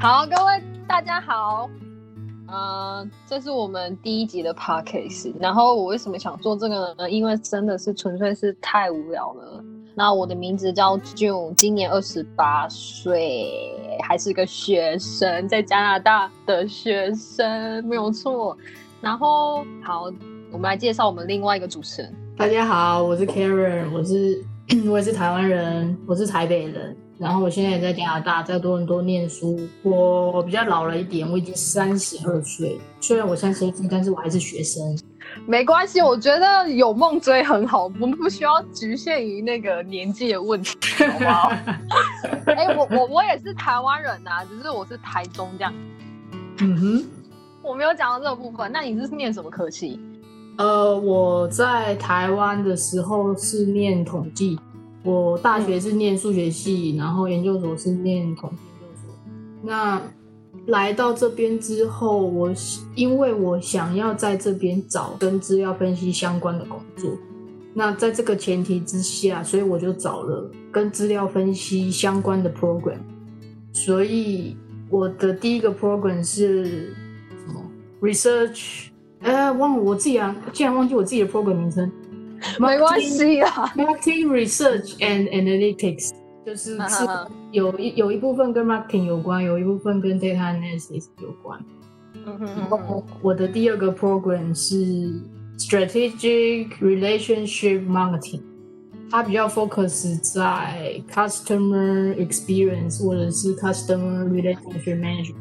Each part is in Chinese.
好，各位大家好，呃，这是我们第一集的 podcast。然后我为什么想做这个呢？因为真的是纯粹是太无聊了。那我的名字叫 June，今年二十八岁，还是个学生，在加拿大的学生，没有错。然后好，我们来介绍我们另外一个主持人。大家好，我是 Karen，我是 我也是台湾人，我是台北人。然后我现在也在加拿大，在多伦多念书。我比较老了一点，我已经三十二岁。虽然我三十二岁，但是我还是学生。没关系，我觉得有梦追很好，我们不需要局限于那个年纪的问题，好不好？哎，我我我也是台湾人呐，只是我是台中这样。嗯哼，我没有讲到这个部分。那你是念什么科系？呃，我在台湾的时候是念统计。我大学是念数学系，然后研究所是念统计研究所。那来到这边之后，我因为我想要在这边找跟资料分析相关的工作，那在这个前提之下，所以我就找了跟资料分析相关的 program。所以我的第一个 program 是什么？research？哎，忘了我自己啊，竟然忘记我自己的 program 名称。没关系啊，marketing research and analytics 就是是有一有一部分跟 marketing 有关，有一部分跟 data analysis 有关。嗯哼，我的第二个 program 是 strategic relationship marketing，它比较 focus 在 customer experience 或者是 customer relationship management。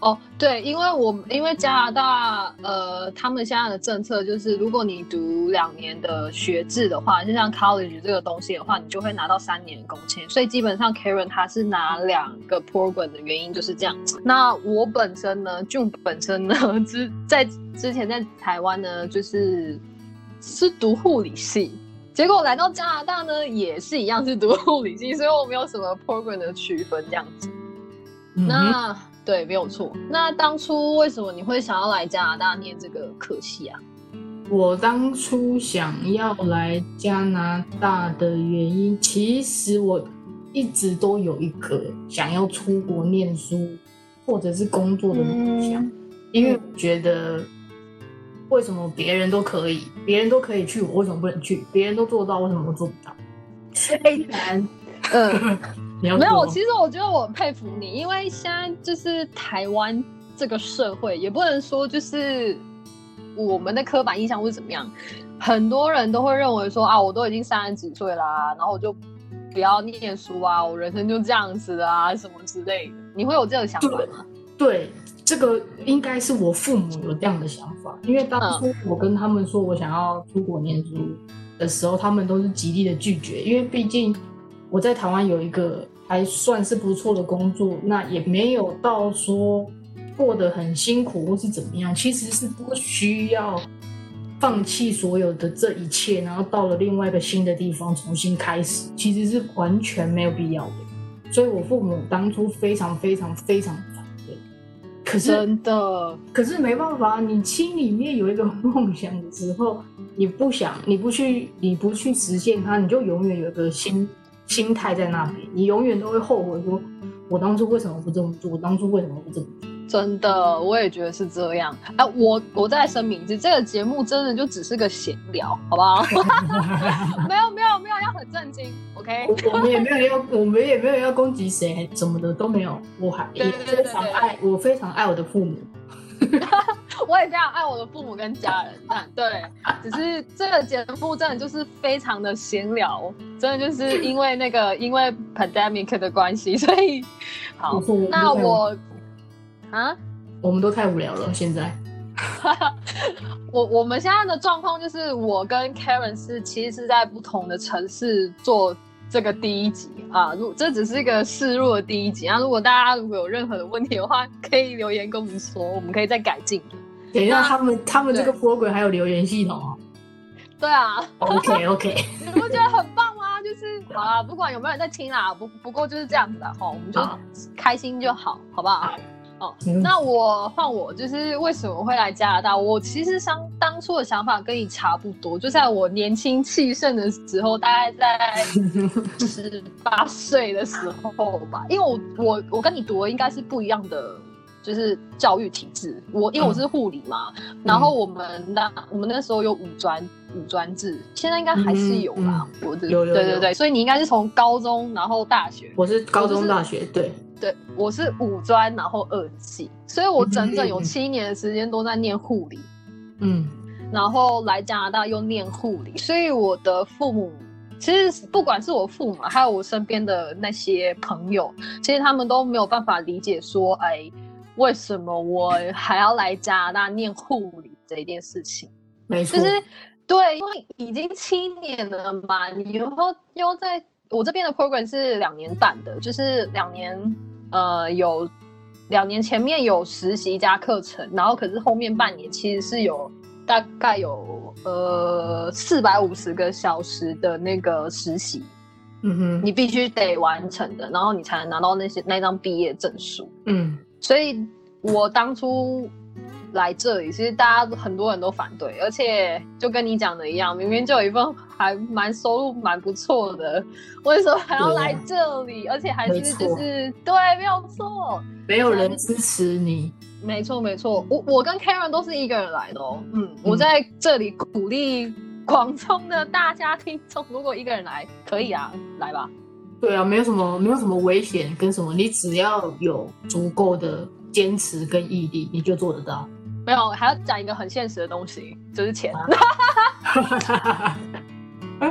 哦，对，因为我因为加拿大，呃，他们现在的政策就是，如果你读两年的学制的话，就像 college 这个东西的话，你就会拿到三年的工签。所以基本上 Karen 他是拿两个 program 的原因就是这样。那我本身呢，就本身呢，之在之前在台湾呢，就是是读护理系，结果来到加拿大呢，也是一样是读护理系，所以我没有什么 program 的区分这样子。那。对，没有错。那当初为什么你会想要来加拿大念这个科系啊？我当初想要来加拿大的原因，其实我一直都有一个想要出国念书或者是工作的梦想，因为我觉得为什么别人都可以，别人都可以去，我为什么不能去？别人都做到，为什么我做不到？太难，嗯。没有，其实我觉得我很佩服你，因为现在就是台湾这个社会，也不能说就是我们的刻板印象会怎么样，很多人都会认为说啊，我都已经三十几岁啦，然后我就不要念书啊，我人生就这样子啊，什么之类的。你会有这个想法吗？对，这个应该是我父母有这样的想法，因为当初我跟他们说我想要出国念书的时候，他们都是极力的拒绝，因为毕竟。我在台湾有一个还算是不错的工作，那也没有到说过得很辛苦或是怎么样，其实是不需要放弃所有的这一切，然后到了另外一个新的地方重新开始，其实是完全没有必要的。所以我父母当初非常非常非常反对。可是真的，可是没办法，你心里面有一个梦想的时候，你不想，你不去，你不去实现它，你就永远有个心。心态在那边，你永远都会后悔，说我当初为什么不这么做？我当初为什么不这么做？真的，我也觉得是这样。哎，我我再声明，一次这个节目真的就只是个闲聊，好不好？没有没有没有要很震惊，OK？我们也没有要，我们也没有要攻击谁什么的都没有。我还也非常爱，我非常爱我的父母。我也非常爱我的父母跟家人，但对，只是这个节目真的就是非常的闲聊，真的就是因为那个因为 pandemic 的关系，所以好，那我啊，我们都太无聊了，现在，我我们现在的状况就是我跟 Karen 是其实是在不同的城市做。这个第一集啊，如这只是一个示弱的第一集啊。如果大家如果有任何的问题的话，可以留言跟我们说，我们可以再改进。等一下，他们他们这个 program 还有留言系统哦？对啊。OK OK。你不觉得很棒吗？就是好啦，不管有没有人在听啦，不不过就是这样子的哈，我们就开心就好，好不好？哦，嗯那我换我，就是为什么会来加拿大？我其实想当初的想法跟你差不多，就在我年轻气盛的时候，大概在 十八岁的时候吧。因为我我我跟你读的应该是不一样的，就是教育体制。我因为我是护理嘛，然后我们那我们那时候有五专五专制，现在应该还是有吧？我的有有有对对对，所以你应该是从高中然后大学。我是高中、大学，对，对，我是五专，然后二技，所以我整整有嗯七年的时间都在念护理，嗯。然后来加拿大又念护理，所以我的父母其实不管是我父母，还有我身边的那些朋友，其实他们都没有办法理解说，哎，为什么我还要来加拿大念护理这一件事情。没错，就是对，因为已经七年了嘛，你以后又在我这边的 program 是两年半的，就是两年呃有两年前面有实习加课程，然后可是后面半年其实是有大概有呃四百五十个小时的那个实习，嗯哼，你必须得完成的，然后你才能拿到那些那张毕业证书。嗯所以我当初来这里，其实大家很多人都反对，而且就跟你讲的一样，明明就有一份还蛮收入蛮不错的，为什么还要来这里？而且还是就是对，没有错，没有人支持你，没错没错。我我跟 Karen 都是一个人来的哦，嗯，嗯我在这里鼓励广中的大家听众，如果一个人来可以啊，来吧。对啊，没有什么没有什么危险跟什么，你只要有足够的坚持跟毅力，你就做得到。没有，还要讲一个很现实的东西，就是钱。真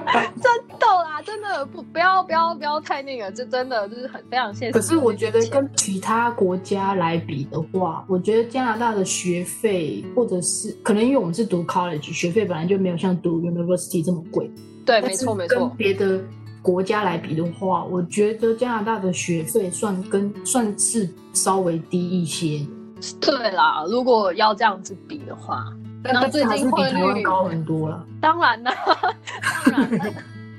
的啦，真的不不要不要不要太那个，这真的就是很非常现实。可是我觉得跟其他国家来比的话，我觉得加拿大的学费，或者是可能因为我们是读 college，学费本来就没有像读 university 这么贵。对，没错没错没跟，别的国家来比的话，我觉得加拿大的学费算跟算是稍微低一些，对啦。如果要这样子比的话，但但是然后最近汇率高很多了。当然啦，当然啦。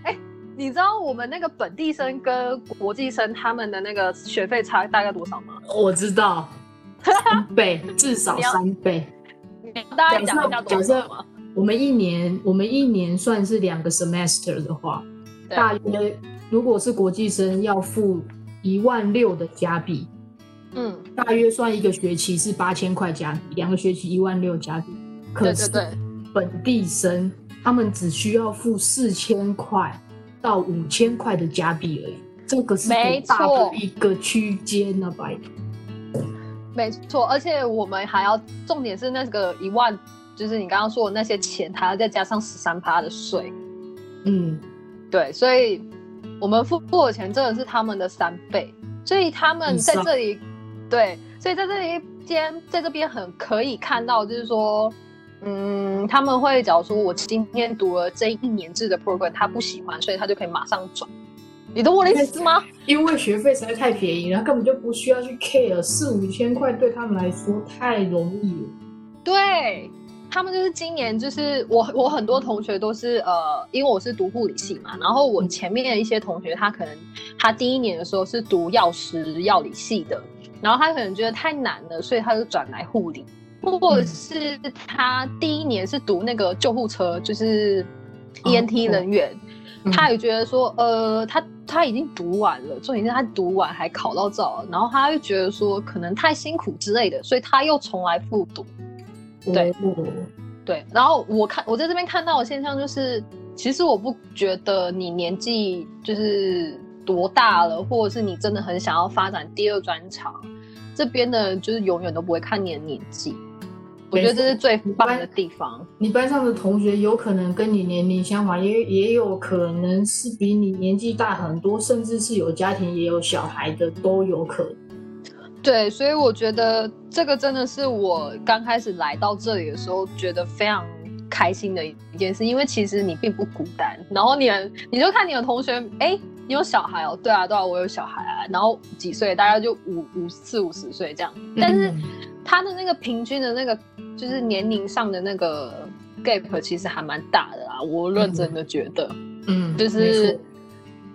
哎，你知道我们那个本地生跟国际生他们的那个学费差大概多少吗？我知道，三倍至少三倍。大家讲一下多少吗？我们一年，我们一年算是两个 semester 的话，大约如果是国际生要付一万六的加币，嗯，大约算一个学期是八千块加币，两个学期一万六加币。可是。本地生他们只需要付四千块到五千块的加币而已，这个是没多大错的一个区间呢？拜托，没错，而且我们还要重点是那个一万，就是你刚刚说的那些钱，还要再加上十三趴的税。嗯，对，所以我们付付的钱真的是他们的三倍，所以他们在这里，对，所以在这里边，在这边很可以看到，就是说，嗯，他们会假如说我今天读了这一年制的 program，他不喜欢，所以他就可以马上转。你懂我的意思吗？因为学费实在太便宜了，根本就不需要去 care 四五千块，对他们来说太容易了。对他们就是今年就是我我很多同学都是呃，因为我是读护理系嘛，然后我前面的一些同学他可能他第一年的时候是读药师药理系的，然后他可能觉得太难了，所以他就转来护理，或者是他第一年是读那个救护车，就是哦 ENT 人员。嗯他也觉得说，呃，他他已经读完了，重点是他读完还考到照了，然后他又觉得说可能太辛苦之类的，所以他又重来复读。对哦对，然后我看我在这边看到的现象就是，其实我不觉得你年纪就是多大了，或者是你真的很想要发展第二专长，这边的就是永远都不会看你的年纪。我觉得这是最棒的地方。你班上的同学有可能跟你年龄相仿，也也有可能是比你年纪大很多，甚至是有家庭也有小孩的都有可能。对，所以我觉得这个真的是我刚开始来到这里的时候觉得非常开心的一件事，因为其实你并不孤单，然后你你就看你的同学，哎，你有小孩哦，对啊对啊，我有小孩啊，然后几岁，大概就五五四五十岁这样，但是嗯他的那个平均的那个就是年龄上的那个 gap 其实还蛮大的啦，我认真的觉得。嗯，就是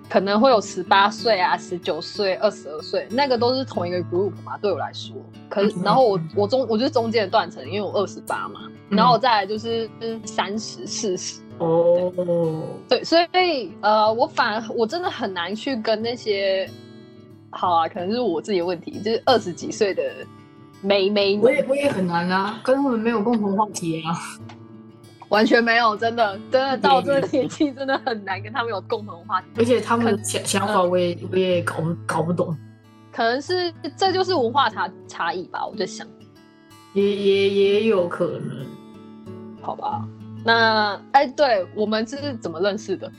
可能会有十八岁啊、十九岁、二十二岁，那个都是同一个 group 嘛。对我来说，可是然后我我中我就是中间的断层，因为我二十八嘛，然后再来就是三十、四十。哦，对，所以呃，我反而我真的很难去跟那些，好啊，可能是我自己的问题，就是二十几岁的妹妹，我也我也很难啊，跟他们没有共同话题啊。完全没有，真的，真的到这个年纪，真的很难跟他们有共同话题。而且他们的想想法，我也我也搞不搞不懂。可能是这就是文化差差异吧，我在想。也也也有可能。好吧，那哎，对我们是怎么认识的？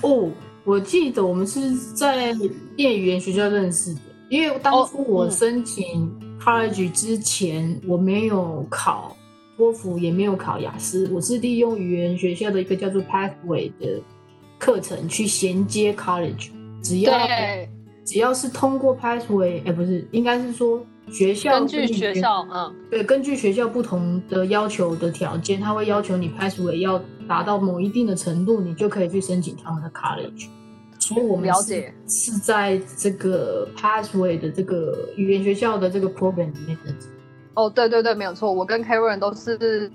哦，我记得我们是在念语言学校认识的，因为当初我申请 college 之前，我没有考。托福也没有考雅思，我是利用语言学校的一个叫做 Pathway 的课程去衔接 College。只要只要是通过 Pathway，哎，不是，应该是说学校根据学校，嗯，对，根据学校不同的要求的条件，他会要求你 Pathway 要达到某一定的程度，你就可以去申请他们的 College。所以我们了解是在这个 Pathway 的这个语言学校的这个 program 里面的。哦，对对对，没有错，我跟 Karen 都是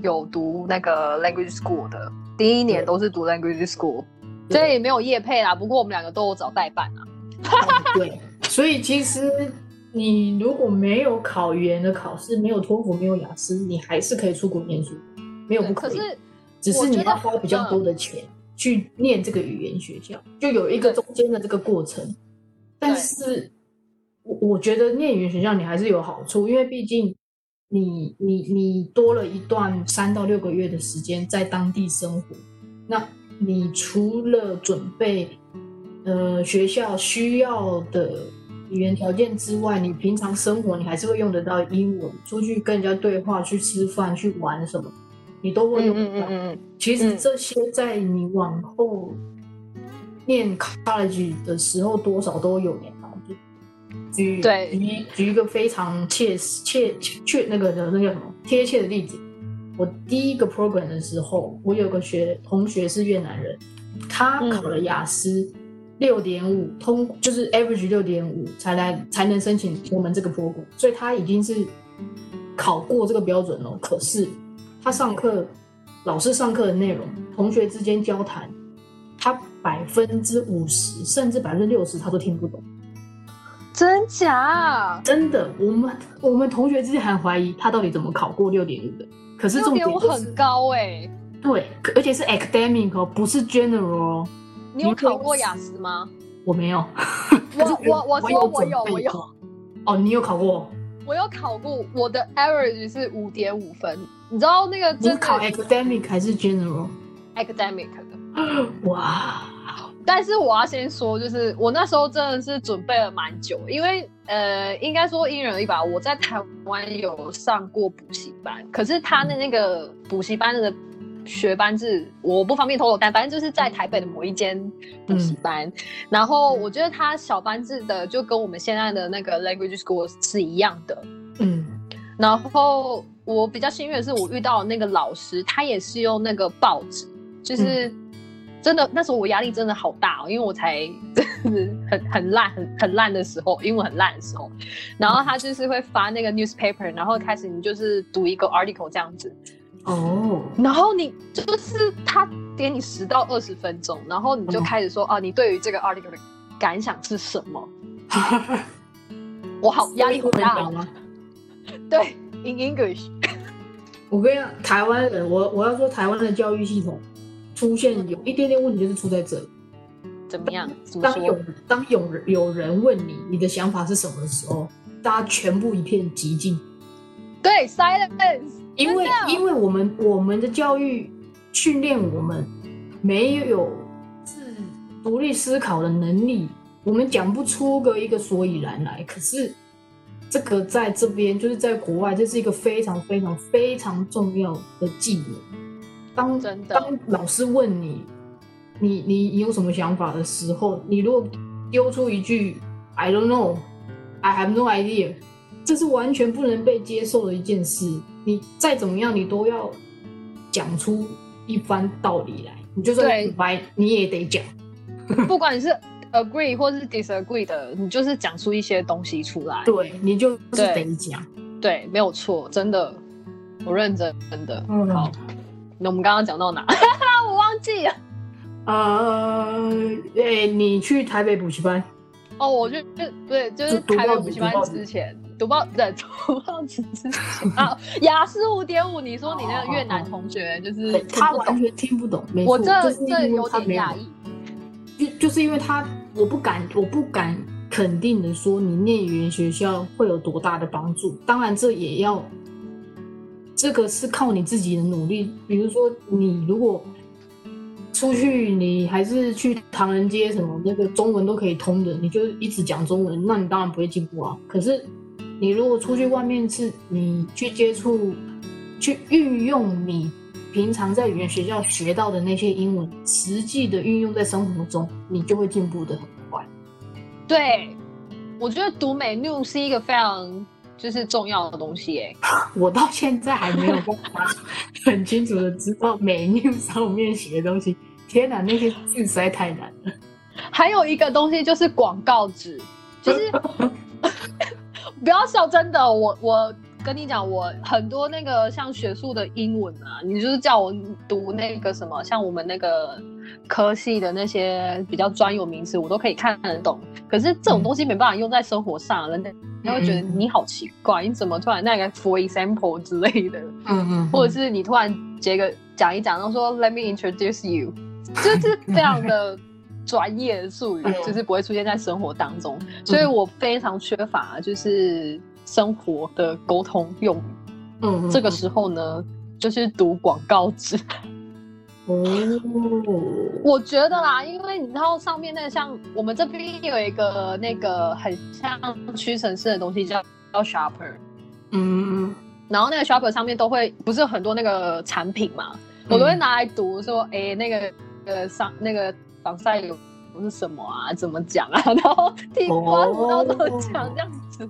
有读那个 language school 的，第一年都是读 language school，所以没有业配啦。不过我们两个都有找代办啊。对，所以其实你如果没有考语言的考试，没有托福，没有雅思，你还是可以出国念书，没有不可以。可是，只是你要花比较多的钱去念这个语言学校，就有一个中间的这个过程，但是。我我觉得念语言学校你还是有好处，因为毕竟你你你多了一段三到六个月的时间在当地生活，那你除了准备呃学校需要的语言条件之外，你平常生活你还是会用得到英文，出去跟人家对话、去吃饭、去玩什么，你都会用到。其实这些在你往后念 college 的时候，多少都有点。举举举一个非常切切切那个的那个什么贴切的例子，我第一个 program 的时候，我有个学同学是越南人，他考了雅思六点五通，就是 average 六点五才来才能申请我们这个 program，所以他已经是考过这个标准了。可是他上课老师上课的内容，同学之间交谈，他百分之五十甚至百分之六十他都听不懂。真假？真的，我们我们同学之间还怀疑他到底怎么考过六点五的。可是重点很高哎。对，而且是 academic 哦，不是 general。你有考过雅思吗？我没有。我我我说我有我有。哦，你有考过？我有考过，我的 average 是五点五分。你知道那个？你考 academic 还是 general？academic 的。哇。但是我要先说，就是我那时候真的是准备了蛮久，因为呃，应该说因人而异吧。我在台湾有上过补习班，可是他的那个补习班的学班制，我不方便透露，但反正就是在台北的某一间补习班。然后我觉得他小班制的就跟我们现在的那个 language school 是一样的。嗯，然后我比较幸运的是，我遇到那个老师，他也是用那个报纸，就是。真的，那时候我压力真的好大哦，因为我才真的很很烂、很很烂的时候，英文很烂的时候。然后他就是会发那个 newspaper，然后开始你就是读一个 article 这样子。哦。然后你就是他给你十到二十分钟，然后你就开始说啊，你对于这个 article 的感想是什么？我好压力好大吗？对，in English。我跟你讲，台湾人，我我要说台湾的教育系统。出现有一点点问题，就是出在这里。怎么样？当有当有有人问你你的想法是什么的时候，大家全部一片寂静。对，silence。因为因为我们我们的教育训练我们没有自独立思考的能力，我们讲不出个一个所以然来。可是这个在这边就是在国外，这是一个非常非常非常重要的技能。当当老师问你，你你你有什么想法的时候，你如果丢出一句 "I don't know, I have no idea"，这是完全不能被接受的一件事。你再怎么样，你都要讲出一番道理来。你就算白，你也得讲。不管你是 agree 或是 disagree 的，你就是讲出一些东西出来。对你就是得讲。对，没有错，真的，我认真，真的。嗯好，那我们刚刚讲到哪？我忘记了。呃，诶、你去台北补习班，哦，我就就对，就是台北补习班之前，读报对读报纸之前 啊，雅思五点五，你说你那个越南同学就是他完全听不懂。没错，我这就是这有点讶异。就就是因为他，我不敢，我不敢肯定的说你念语言学校会有多大的帮助。当然，这也要，这个是靠你自己的努力。比如说，你如果出去，你还是去唐人街什么那个中文都可以通的，你就一直讲中文，那你当然不会进步啊。可是你如果出去外面是你去接触，去运用你平常在语言学校学到的那些英文，实际的运用在生活中，你就会进步的很快。对，我觉得读美 new 是一个非常就是重要的东西诶。我到现在还没有办法很清楚的知道美 new 上面写的东西。天哪，那些字实在太难了。还有一个东西就是广告纸，就是 不要笑，真的，我我跟你讲，我很多那个像学术的英文啊，你就是叫我读那个什么，像我们那个科系的那些比较专有名词，我都可以看得懂。可是这种东西没办法用在生活上，人家会觉得嗯你好奇怪，你怎么突然那个 for example 之类的，嗯嗯或者是你突然接个讲一讲，然后说 Let me introduce you，就是非常的专业的术语嗯，就是不会出现在生活当中，所以我非常缺乏就是生活的沟通用语。嗯，这个时候呢，就是读广告纸。哦，我觉得啦，因为你知道上面那个像我们这边有一个那个很像屈臣氏的东西叫叫 Shopper，嗯嗯然后那个 Shopper 上面都会不是有很多那个产品嘛，我都会拿来读说，哎、那个呃上那个防晒油是什么啊？怎么讲啊？然后地瓜然后怎么讲这样子。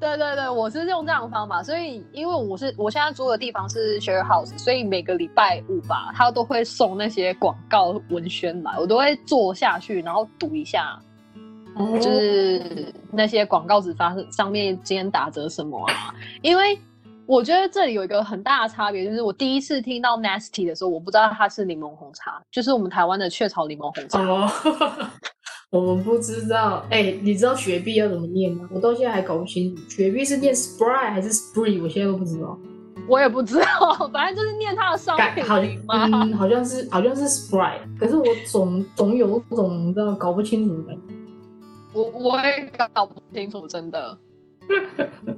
对对对，我是用这样的方法，所以因为我是我现在住的地方是 share house，所以每个礼拜五吧，他都会送那些广告文宣来，我都会坐下去，然后读一下，嗯，就是那些广告纸发上面今天打折什么啊？因为我觉得这里有一个很大的差别，就是我第一次听到 Nasty 的时候，我不知道它是柠檬红茶，就是我们台湾的雀巢柠檬红茶。哦，我们不知道。哎、你知道雪碧要怎么念吗？我到现在还搞不清楚，雪碧是念 Sprite 还是 Spree，我现在都不知道。我也不知道，反正就是念它的商品改好名嘛。嗯，好像是好像是 Sprite，可是我总总有种你知道搞不清楚的感觉。我我也搞不清楚，真的。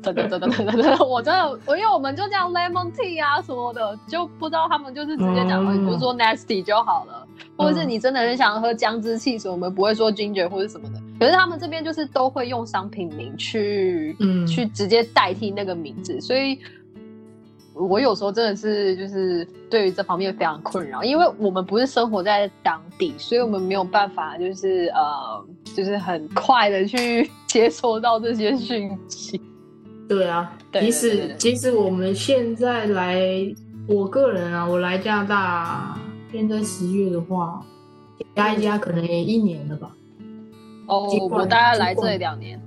真的真的真的真的，我真的，我因为我们就这样 lemon tea 啊什么的，就不知道他们就是直接讲，嗯你就说 nasty 就好了，或者是你真的很想喝姜汁汽水，我们不会说 ginger 或者什么的。可是他们这边就是都会用商品名去，嗯去直接代替那个名字，所以我有时候真的是就是对于这方面非常困扰，因为我们不是生活在当地，所以我们没有办法就是呃，就是很快的去 接收到这些讯息。对啊，对对对即使即使我们现在来，我个人啊，我来加拿大，现在十月的话，加一加可能也一年了吧。哦我大概来这里两年，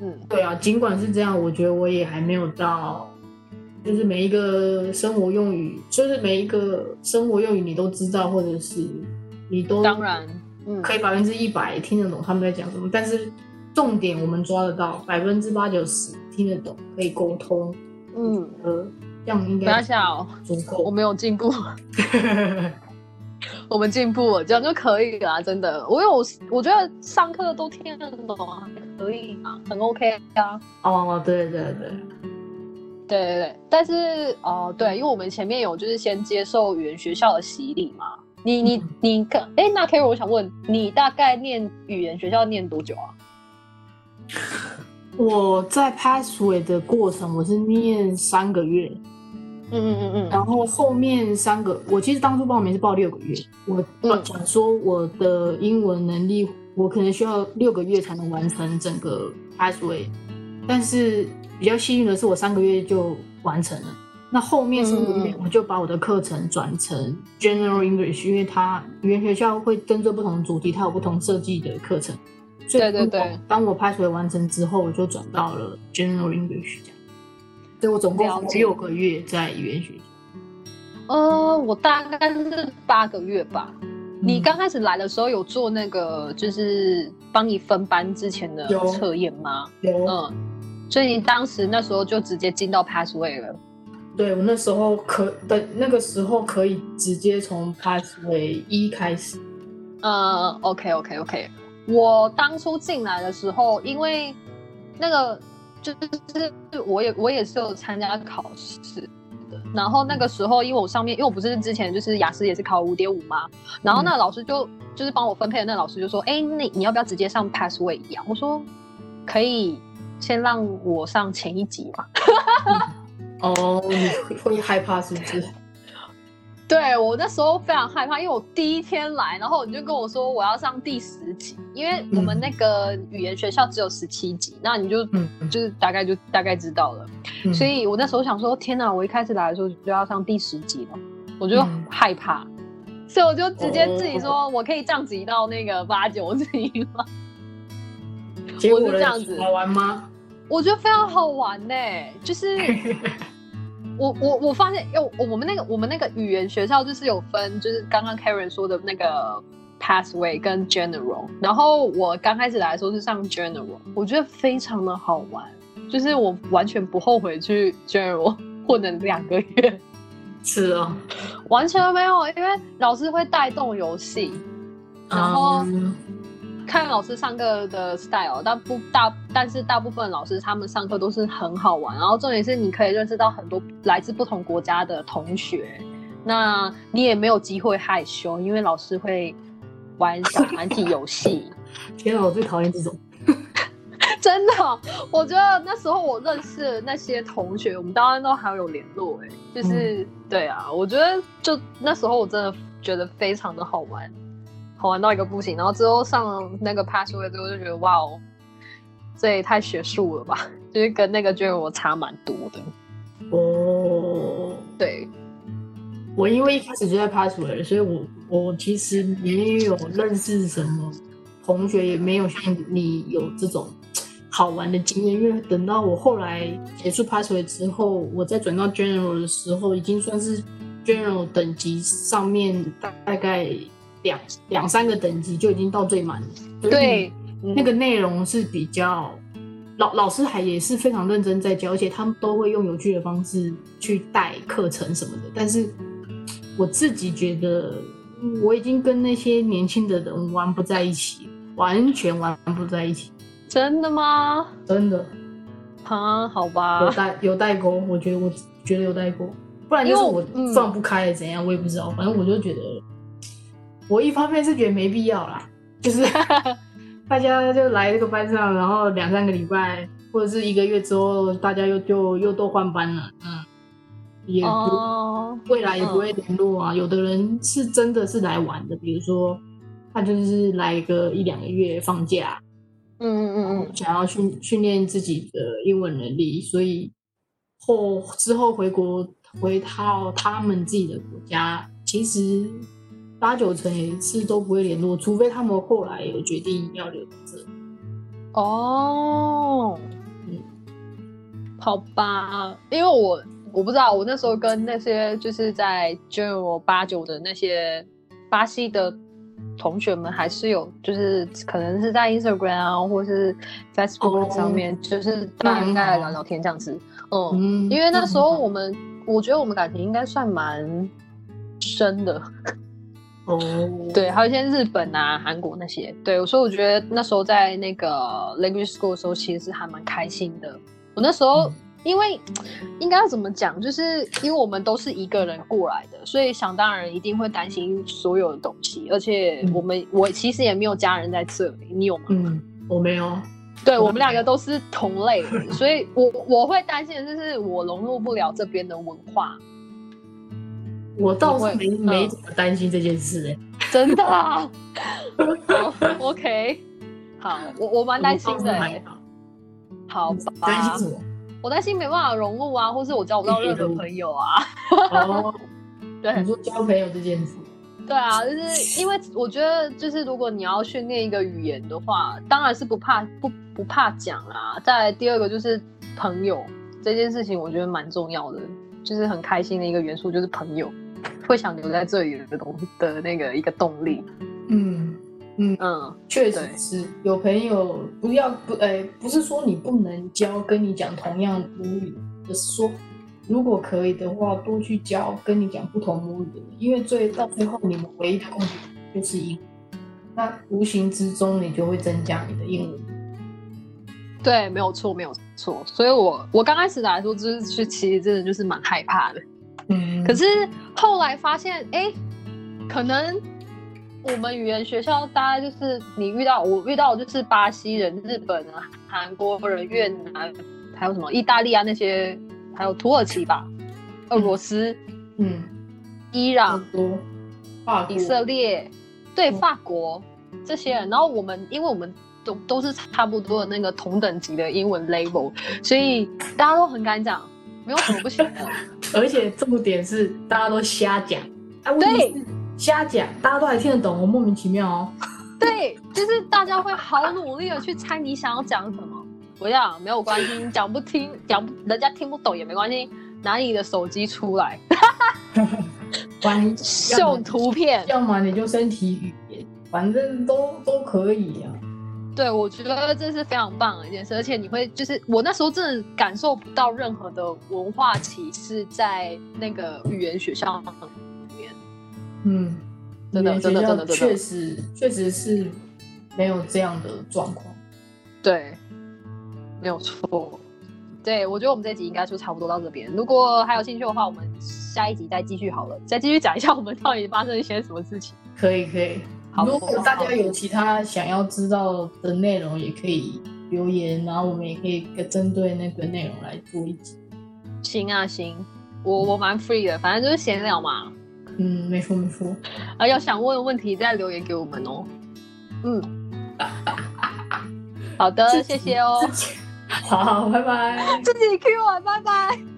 嗯，对啊，尽管是这样，我觉得我也还没有到，就是每一个生活用语，就是每一个生活用语你都知道，或者是你都当然，嗯，可以百分之一百听得懂他们在讲什么，但是重点我们抓得到，百分之八九十听得懂，可以沟通，嗯，呃，这样应该不要该笑哦，足够。我没有进步，我们进步了，这样就可以了啊，真的。我有，我觉得上课都听得懂，啊可以啊，很 OK 啊。哦，对对对，对对对，但是哦、呃对，因为我们前面有就是先接受语言学校的洗礼嘛。你你嗯你看哎，那 Carol，我想问你大概念语言学校念多久啊？我在 Passway 的过程，我是念三个月，嗯嗯嗯嗯，然后后面三个，我其实当初报名是报六个月。我嗯讲说我的英文能力，我可能需要六个月才能完成整个 Passway，但是比较幸运的是，我三个月就完成了。那后面三个月我就把我的课程转成 General English，因为它语言学校会针对不同主题，它有不同设计的课程。所以对对对，当我 pass 完成之后，我就转到了 General English 这样。所以我总共六个月在语言学校。呃，我大概是八个月吧。你嗯刚开始来的时候有做那个，就是帮你分班之前的有测验吗？有，嗯，所以你当时那时候就直接进到 Passway 了。对我那时候可的那个时候可以直接从 Passway 一开始。嗯，OK OK OK，我当初进来的时候，因为那个就是我也我也是有参加考试的，然后那个时候因为我上面因为我不是之前就是雅思也是考五点五嘛，然后那老师就就是帮我分配的那老师就说，哎、那你要不要直接上 Passway 一样？我说可以先让我上前一集嘛。哦，你会会害怕是不是？对我那时候非常害怕，因为我第一天来，然后你就跟我说我要上第十集，因为我们那个语言学校只有十七级，那你就嗯，就是大概就大概知道了。嗯所以我那时候想说，天哪！我一开始来的时候就要上第十集了，我就嗯害怕，所以我就直接自己哦说，我可以降级到那个八九级吗？结果我是这样子。好玩吗？我觉得非常好玩呢、就是 我我我发现，因为我们那个我们那个语言学校就是有分，就是刚刚 Karen 说的那个 Pathway 跟 General，然后我刚开始来的时候是上 General，我觉得非常的好玩，就是我完全不后悔去 General 混了两个月，是啊，完全没有，因为老师会带动游戏，然后嗯看老师上课的 style，但不大，但是大部分老师他们上课都是很好玩，然后重点是你可以认识到很多来自不同国家的同学，那你也没有机会害羞，因为老师会玩小团体游戏。天啊，我最讨厌这种。真的，我觉得那时候我认识的那些同学，我们当然都还有联络、哎，就是、对啊，我觉得就那时候我真的觉得非常的好玩，好玩到一个不行。然后之后上了那个 Passway 之后，就觉得哇哦，这也太学术了吧，就是跟那个 j 我差蛮多的。哦，对，我因为一开始就在 Passway，所以我我其实没有认识什么同学，也没有像你有这种 好玩的经验。因为等到我后来结束 Passway 之后，我再转到 General 的时候，已经算是 General 等级上面大概两两三个等级就已经到最满了。对，嗯那个内容是比较老老师还也是非常认真在教，而且他们都会用有趣的方式去带课程什么的。但是我自己觉得，嗯我已经跟那些年轻的人玩不在一起，完全玩不在一起，真的吗？真的啊，好吧有吧，代有代沟。我觉得我觉得有代沟，不然就是我放不开怎样，我也不知道。反正我就觉得，我一方面是觉得没必要啦，就是 大家就来这个班上，然后两三个礼拜或者是一个月之后，大家又就又都换班了，嗯，也不、哦，未来也不会联络啊。有的人是真的是来玩的，比如说他就是来个一两个月放假，嗯嗯嗯嗯，想要训训练自己的英文能力，所以后之后回国回到他们自己的国家，其实八九成也是都不会联络，除非他们后来有决定要留在这里。哦，嗯好吧，因为我我不知道，我那时候跟那些就是在 General 八九的那些巴西的同学们，还是有就是可能是在 Instagram 啊，或是 Facebook 哦上面，就是大概聊聊天这样子。嗯，嗯，因为那时候我们们，我觉得我们感情应该算蛮深的。哦，对，还有一些日本啊、韩国那些，对，所以我觉得那时候在那个 language school 的时候，其实是还蛮开心的。我那时候、嗯。因为应该要怎么讲，就是因为我们都是一个人过来的，所以想当然一定会担心所有的东西，而且嗯。我们、我其实也没有家人在这里，你有吗？嗯，我没有，对我们两个都是同类的，所以我我会担心的就是我融入不了这边的文化，我倒是没嗯没怎么担心这件事哎、真的啊。好 OK，好，我我蛮担心的、好吧，担心什么？我担心没办法融入啊，或是我交不到任何 朋友啊。哦，对你说交朋友这件事，对啊，就是因为我觉得，就是如果你要训练一个语言的话，当然是不怕不不怕讲啊。再来第二个就是朋友这件事情，我觉得蛮重要的，就是很开心的一个元素就是朋友，会想留在这里的东的那个一个动力。嗯嗯，嗯，确对实是有朋友不要不哎，不是说你不能教跟你讲同样母语，而是说如果可以的话，多去教跟你讲不同母语的人，因为最到最后你们唯一的共同就是英文，那无形之中你就会增加你的英文。对，没有错，没有错。所以我我刚开始来说，就是其其实真的就是蛮害怕的。嗯，可是后来发现，哎，可能我们语言学校大概就是你遇到我遇到的就是巴西人、日本人、韩国人、越南，还有什么意大利啊那些，还有土耳其吧，俄罗斯、嗯，伊朗、多，法以色列，对，嗯。法国这些人。然后我们因为我们都都是差不多的那个同等级的英文 level，所以大家都很敢讲，没有什么不行的。而且重点是大家都瞎讲，啊，问题是瞎讲，大家都还听得懂，我莫名其妙哦。对，就是大家会好努力的去猜你想要讲什么。不要没有关系，你讲不听，讲不人家听不懂也没关系，拿你的手机出来，反正秀图片。要么你就身体语言，反正都都可以啊。对，我觉得这是非常棒的一件事，而且你会就是我那时候真的感受不到任何的文化歧视在那个语言学校里面。嗯，真的真的真的真的确实确实是没有这样的状况。对，没有错。对，我觉得我们这集应该就差不多到这边。如果还有兴趣的话，我们下一集再继续好了，再继续讲一下我们到底发生一些什么事情。可以可以，好如果大家有其他想要知道的内容，也可以留言，然后我们也可以针对那个内容来做一集。行啊，行，我我蛮 free 的，反正就是闲聊嘛。嗯，没错没错。啊，有想问的问题再留言给我们哦。嗯，好的，谢谢哦。好，拜拜。自己 Q 完，拜拜。